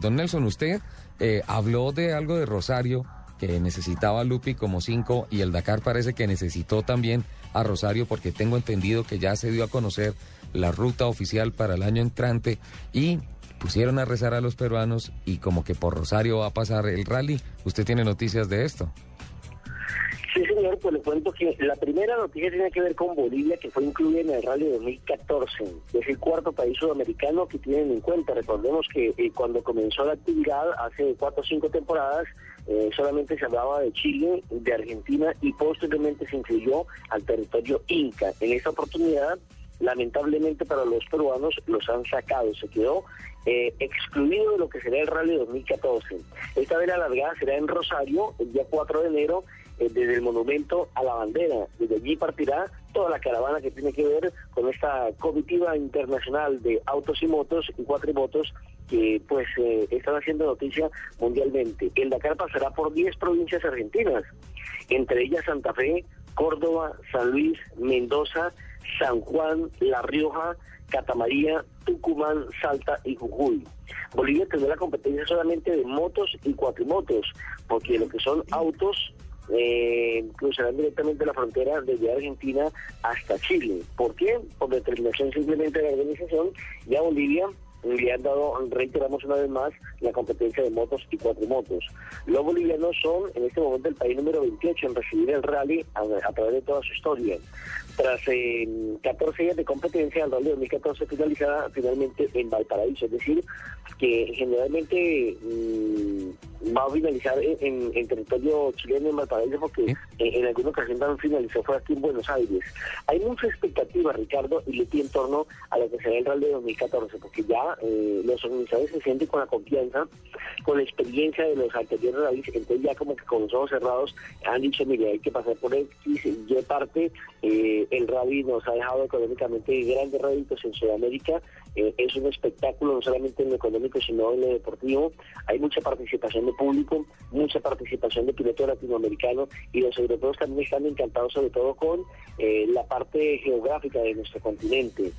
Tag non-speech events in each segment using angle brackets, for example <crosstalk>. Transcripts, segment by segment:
Don Nelson, usted eh, habló de algo de Rosario que necesitaba Lupi como cinco y el Dakar parece que necesitó también a Rosario porque tengo entendido que ya se dio a conocer la ruta oficial para el año entrante y pusieron a rezar a los peruanos y como que por Rosario va a pasar el rally. ¿Usted tiene noticias de esto? Sí, señor, pues le cuento que la primera noticia tiene que ver con Bolivia, que fue incluida en el Rally 2014. Es el cuarto país sudamericano que tienen en cuenta. Recordemos que eh, cuando comenzó la actividad, hace cuatro o cinco temporadas, eh, solamente se hablaba de Chile, de Argentina y posteriormente se incluyó al territorio Inca. En esta oportunidad, lamentablemente para los peruanos, los han sacado. Se quedó eh, excluido de lo que será el Rally 2014. Esta vez la largada será en Rosario, el día 4 de enero, eh, desde el monumento a la bandera. Desde allí partirá toda la caravana que tiene que ver con esta comitiva internacional de autos y motos y cuatrimotos que pues eh, están haciendo noticia mundialmente. El Dakar pasará por 10 provincias argentinas, entre ellas Santa Fe, Córdoba, San Luis, Mendoza, San Juan, La Rioja, Catamaría, Tucumán, Salta y Jujuy. Bolivia tendrá la competencia solamente de motos y cuatrimotos, porque lo que son autos eh, cruzarán directamente la frontera desde Argentina hasta Chile. ¿Por qué? Por determinación simplemente de la organización y a Bolivia le han dado, reiteramos una vez más, la competencia de motos y cuatrimotos. Los bolivianos son en este momento el país número 28 en recibir el rally a, través de toda su historia. Tras 14 días de competencia, el rally 2014 finalizada finalmente en Valparaíso, es decir, que generalmente mm, va a finalizar en, territorio chileno en Valparaíso porque en, alguna ocasión también finalizó fue aquí en Buenos Aires. Hay mucha expectativa, Ricardo, y le en torno a lo que será el rally 2014, porque ya eh, los organizadores se sienten con la confianza, con la experiencia de los anteriores rallies, entonces ya como que con los ojos cerrados han dicho, mire, hay que pasar por X, Y parte, eh, el rally nos ha dejado económicamente grandes réditos en Sudamérica, eh, es un espectáculo no solamente en lo económico, sino en lo deportivo, hay mucha participación de público, mucha participación de pilotos latinoamericanos y los europeos también están encantados sobre todo con la parte geográfica de nuestro continente,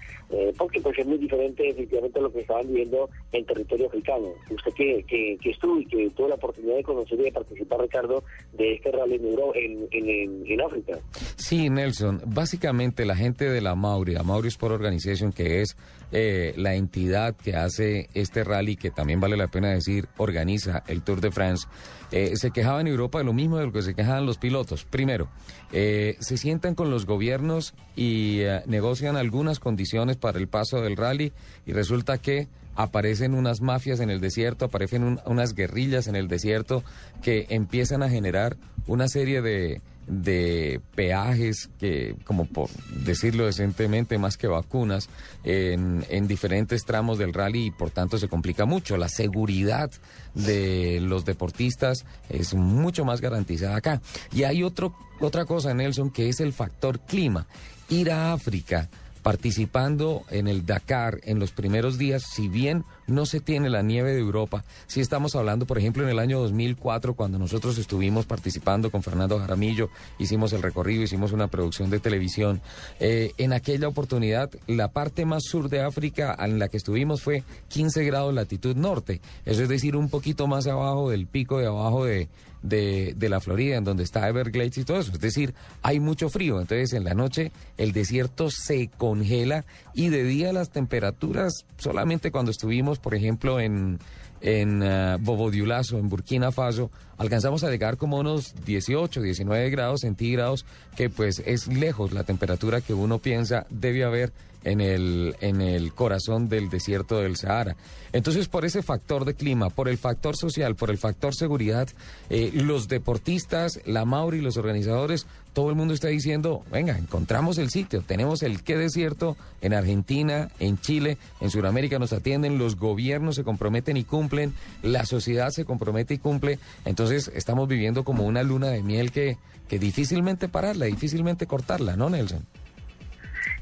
porque pues es muy diferente definitivamente lo que estaban viviendo en territorio africano. Usted que, que, estuvo y que tuvo la oportunidad de conocer y de participar, Ricardo, de este rally en, en, en, África. Sí, Nelson. Básicamente la gente de la Mauri, la Mauri Sport Organization, que es eh, la entidad que hace este rally, que también vale la pena decir, organiza el Tour de France, eh, se quejaba en Europa de lo mismo de lo que se quejaban los pilotos. Primero, eh, se sientan con los gobiernos y negocian algunas condiciones para el paso del rally y resulta que aparecen unas mafias en el desierto, aparecen unas guerrillas en el desierto que empiezan a generar una serie de, de peajes que, como por decirlo decentemente, más que vacunas, en, en, diferentes tramos del rally y por tanto se complica mucho. La seguridad de los deportistas es mucho más garantizada acá. Y hay otro, otra cosa, Nelson, que es el factor clima. Ir a África participando en el Dakar en los primeros días, si bien no se tiene la nieve de Europa, si estamos hablando, por ejemplo, en el año 2004, cuando nosotros estuvimos participando con Fernando Jaramillo, hicimos el recorrido, hicimos una producción de televisión, eh, en aquella oportunidad la parte más sur de África en la que estuvimos fue 15 grados latitud norte, eso es decir, un poquito más abajo del pico de abajo de de, de, la Florida, en donde está Everglades y todo eso. Es decir, hay mucho frío. Entonces, en la noche el desierto se congela y de día las temperaturas, solamente cuando estuvimos, por ejemplo, en, en uh, en Burkina Faso, alcanzamos a llegar como unos 18, 19 grados centígrados, que pues es lejos la temperatura que uno piensa debe haber en el, en el corazón del desierto del Sahara. Entonces, por ese factor de clima, por el factor social, por el factor seguridad, eh, los deportistas, la Mauri, los organizadores todo el mundo está diciendo, venga, encontramos el sitio, tenemos el qué desierto en Argentina, en Chile, en Sudamérica nos atienden, los gobiernos se comprometen y cumplen, la sociedad se compromete y cumple, entonces estamos viviendo como una luna de miel que, que difícilmente pararla, difícilmente cortarla, ¿no, Nelson?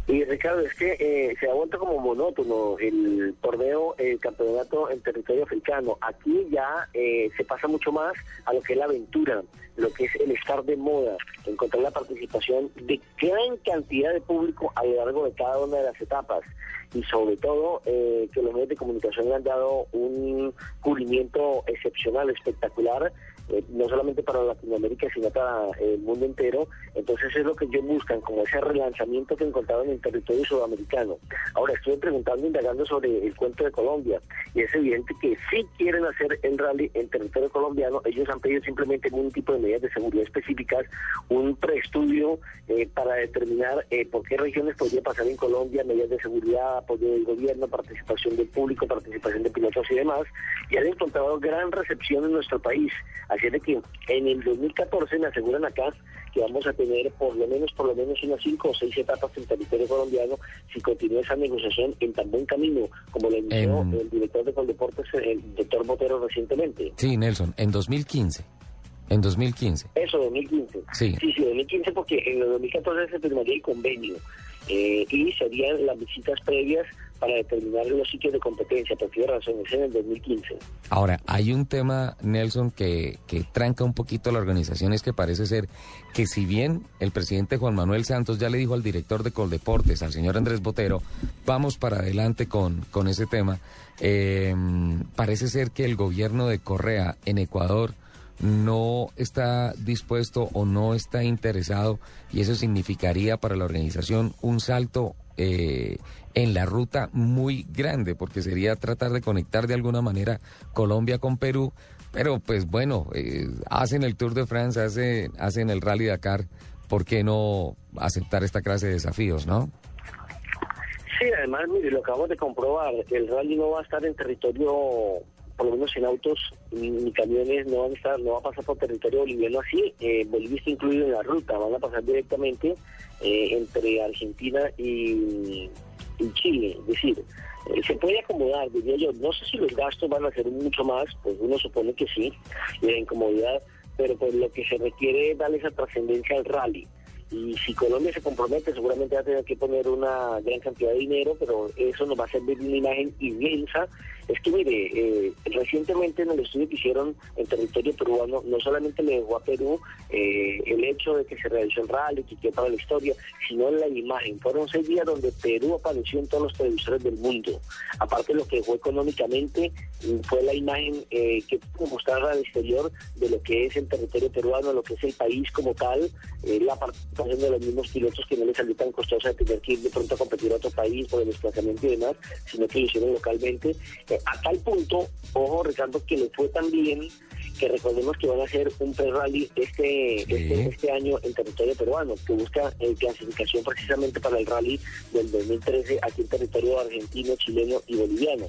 Y Ricardo, es que eh, se ha vuelto como monótono el torneo, el campeonato en territorio africano. Aquí ya eh, se pasa mucho más a lo que es la aventura, lo que es el estar de moda, encontrar la participación de gran cantidad de público a lo largo de cada una de las etapas y sobre todo eh, que los medios de comunicación le han dado un cubrimiento excepcional, espectacular eh, no solamente para Latinoamérica, sino para eh, el mundo entero. Entonces es lo que ellos buscan, como ese relanzamiento que encontraron en el territorio sudamericano. Ahora estoy preguntando, indagando sobre el cuento de Colombia, y es evidente que si quieren hacer el rally en territorio colombiano, ellos han pedido simplemente un tipo de medidas de seguridad específicas, un preestudio eh, para determinar por qué regiones podría pasar en Colombia, medidas de seguridad, apoyo del gobierno, participación del público, participación de pilotos y demás, y han encontrado gran recepción en nuestro país. De que en el 2014 me aseguran acá que vamos a tener por lo menos por lo menos unas cinco o seis etapas en territorio colombiano si continúa esa negociación en tan buen camino como lo inició el director de Coldeportes, el doctor Botero, recientemente. Sí, Nelson, en 2015. En 2015. Eso, 2015. Sí. Sí, sí, 2015 porque en el 2014 se firmaría el convenio eh, y serían las visitas previas para determinar los sitios de competencia, por qué razones, en el 2015. Ahora, hay un tema, Nelson, que, que tranca un poquito la organización, es que parece ser que si bien el presidente Juan Manuel Santos ya le dijo al director de Coldeportes, al señor Andrés Botero, vamos para adelante con, con ese tema, eh, parece ser que el gobierno de Correa en Ecuador no está dispuesto o no está interesado y eso significaría para la organización un salto eh, en la ruta muy grande porque sería tratar de conectar de alguna manera Colombia con Perú pero pues bueno eh, hacen el Tour de France hacen, hacen el Rally Dakar ¿por qué no aceptar esta clase de desafíos no? Sí, además, mire, lo acabamos de comprobar, el rally no va a estar en territorio por lo menos en autos ni, camiones no van a estar, no va a pasar por territorio boliviano así. Eh, Bolivia está incluido en la ruta, van a pasar directamente eh, entre Argentina y, Chile. Es decir, eh, se puede acomodar, diría yo. No sé si los gastos van a ser mucho más, pues uno supone que sí, y la incomodidad, pero pues lo que se requiere es darle esa trascendencia al rally y si Colombia se compromete seguramente va a tener que poner una gran cantidad de dinero, pero eso nos va a servir una imagen inmensa. Es que mire, eh, recientemente en el estudio que hicieron en territorio peruano, no solamente le dejó a Perú eh, el hecho de que se realizó el rally, que quedó para la historia, sino la imagen. Fueron seis días donde Perú apareció en todos los televisores del mundo. Aparte lo que dejó económicamente, mm, fue la imagen eh, que pudo mostrar al exterior de lo que es el territorio peruano, lo que es el país como tal, la parte de los mismos pilotos que no les salió tan costosa de tener que ir de pronto a competir a otro país por el desplazamiento y demás, sino que lo hicieron localmente. A tal punto, ojo Ricardo, que le fue tan bien que recordemos que van a hacer un pre-rally este, este, este, año en territorio peruano, que busca eh, clasificación precisamente para el rally del 2013 aquí en territorio argentino, chileno y boliviano.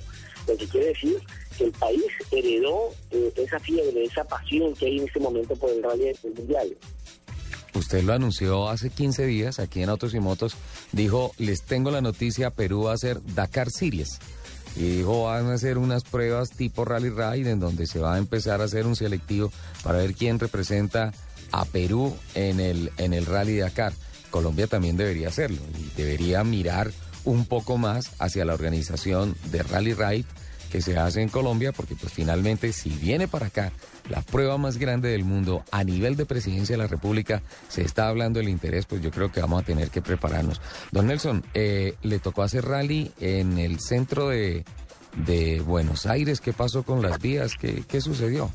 Lo que quiere decir que el país heredó eh, esa fiebre, esa pasión que hay en este momento por el rally mundial. Usted lo anunció hace 15 días aquí en Autos y Motos. Dijo, les tengo la noticia, Perú va a hacer Dakar Series. Y dijo, van a hacer unas pruebas tipo Rally Ride en donde se va a empezar a hacer un selectivo para ver quién representa a Perú en el, en el Rally Dakar. Colombia también debería hacerlo y debería mirar un poco más hacia la organización de Rally Ride que se hace en Colombia, porque pues finalmente si viene para acá la prueba más grande del mundo a nivel de presidencia de la República, se está hablando del interés, pues yo creo que vamos a tener que prepararnos. Don Nelson, eh, le tocó hacer rally en el centro de, de Buenos Aires, ¿qué pasó con las vías? ¿Qué, qué sucedió?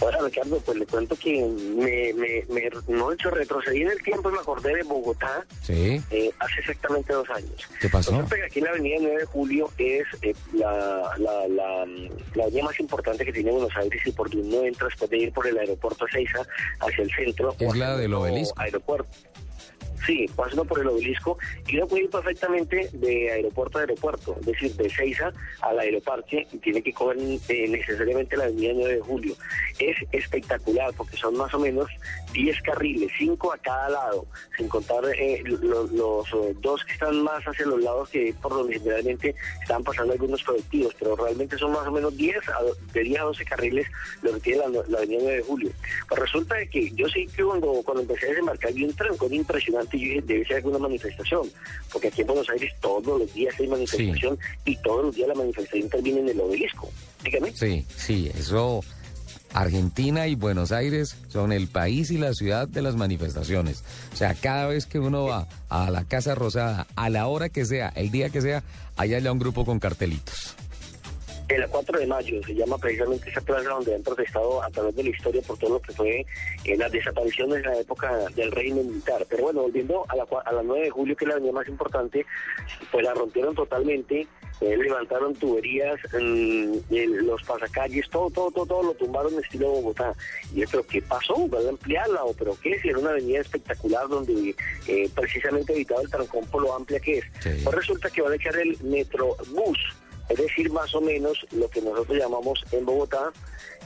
Ahora, Ricardo, pues le cuento que me, me, me no he hecho retrocedí en el tiempo y me acordé de Bogotá sí. Eh, hace exactamente dos años. ¿Qué pasó? aquí en la avenida 9 de Julio es eh, la, la, la, la, avenida más importante que tiene Buenos Aires y por donde uno entra después de ir por el aeropuerto Seiza hacia el centro. Es la del obelisco. Aeropuerto. Sí, pasando por el obelisco y uno puede ir perfectamente de aeropuerto a aeropuerto, es decir, de Seiza al aeroparque y tiene que coger eh, necesariamente la avenida 9 de julio. Es espectacular porque son más o menos 10 carriles, 5 a cada lado, sin contar eh, los, eh, dos que están más hacia los lados que por donde generalmente están pasando algunos colectivos, pero realmente son más o menos 10 de 10 a 12 carriles lo que tiene la, avenida 9 de julio. Pues resulta que yo sí que cuando, cuando empecé a desembarcar vi un trancón impresionante y yo dije, debe ser alguna manifestación, porque aquí en Buenos Aires todos los días hay manifestación y todos los días la manifestación termina en el obelisco. Dígame. Sí, sí, eso... Argentina y Buenos Aires son el país y la ciudad de las manifestaciones. O sea, cada vez que uno va a la Casa Rosada, a la hora que sea, el día que sea, hay allá un grupo con cartelitos el 4 de mayo se llama precisamente esa plaza donde han protestado a través de la historia por todo lo que fue eh, las desapariciones en la época del régimen militar. Pero bueno, volviendo a la, a la 9 de julio, que es la avenida más importante, pues la rompieron totalmente, eh, levantaron tuberías, los pasacalles, todo, todo, todo, todo lo tumbaron en estilo Bogotá. Y yo, ¿pero qué pasó? ¿Va a ampliarla? ¿O pero qué? Si era una avenida espectacular donde eh, precisamente evitaba el trancón por lo amplia que es. Pues resulta que van a echar el Metrobús es decir, más o menos lo que nosotros llamamos en Bogotá,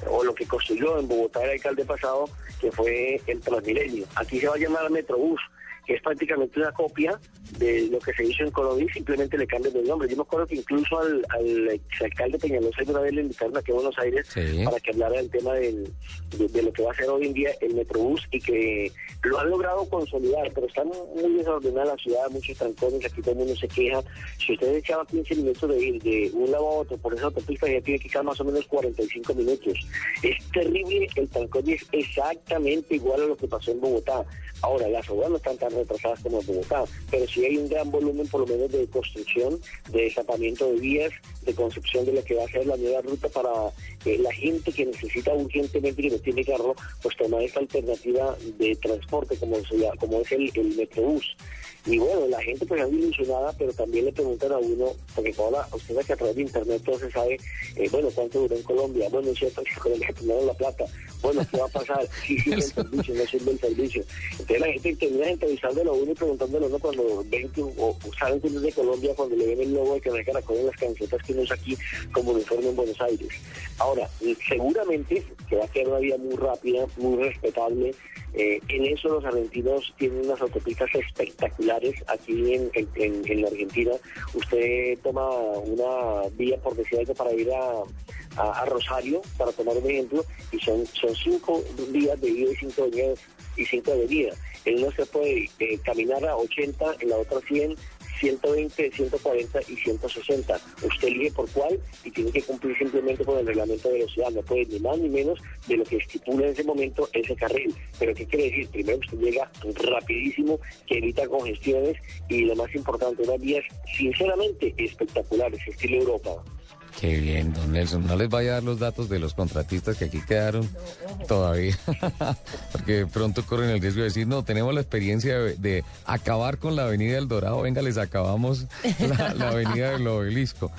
o lo que construyó en Bogotá el alcalde pasado, que fue el Transmilenio. Aquí se va a llamar Metrobús que es prácticamente una copia de lo que se hizo en Colombia y simplemente le cambian el nombre. Yo me acuerdo que incluso al, al exalcalde Peñalosa una vez le invitaron aquí a Buenos Aires para que hablara del tema del, de, lo que va a ser hoy en día el Metrobús y que lo han logrado consolidar, pero está muy desordenada la ciudad, muchos trancones, aquí todo el mundo se queja. Si usted echaba 15 minutos de ir de un lado a otro por esa autopista, ya tiene que quedar más o menos 45 minutos. Es terrible, el trancón es exactamente igual a lo que pasó en Bogotá. Ahora, las obras no están tan retrasadas como en Bogotá, pero sí hay un gran volumen por lo menos de construcción, de desapamiento de vías, de concepción de lo que va a ser la nueva ruta para eh, la gente que necesita urgentemente, que no tiene carro, pues tomar esta alternativa de transporte como, como es el, el Metrobús. Y bueno, la gente pues es ilusionada, pero también le preguntan a uno, porque ahora usted que a través de internet todo se sabe, eh, bueno, cuánto duró en Colombia, bueno, es cierto que Colombia <laughs> tomaron la plata, bueno, ¿qué va a pasar? Sí sirve <laughs> el servicio, no sirve el servicio. Entonces la gente termina entrevistándolo a uno y preguntándolo a uno cuando ven que, o, saben que es de Colombia, cuando le ven el logo de me caracol en las camisetas que uno usa aquí como uniforme en Buenos Aires. Ahora, seguramente que va a quedar una vida muy rápida, muy respetable, eh, en eso los argentinos tienen unas autopistas espectaculares aquí en, en, la Argentina. Usted toma una vía, por decir algo, para ir a, a, Rosario, para tomar un ejemplo, y son, son cinco días de ida y cinco días y cinco de vida. En uno se puede eh, caminar a 80, en la otra 100, 120, 140 y 160. Usted elige por cuál y tiene que cumplir simplemente con el reglamento de velocidad. No puede ni más ni menos de lo que estipula en ese momento ese carril. Pero ¿qué quiere decir? Primero usted llega rapidísimo, que evita congestiones y lo más importante, unas vías sinceramente espectaculares, estilo Europa. Qué bien, don Nelson. No les vaya a dar los datos de los contratistas que aquí quedaron todavía, <laughs> porque pronto corren el riesgo de decir, no, tenemos la experiencia de, acabar con la Avenida del Dorado, venga, les acabamos la, la Avenida del Obelisco.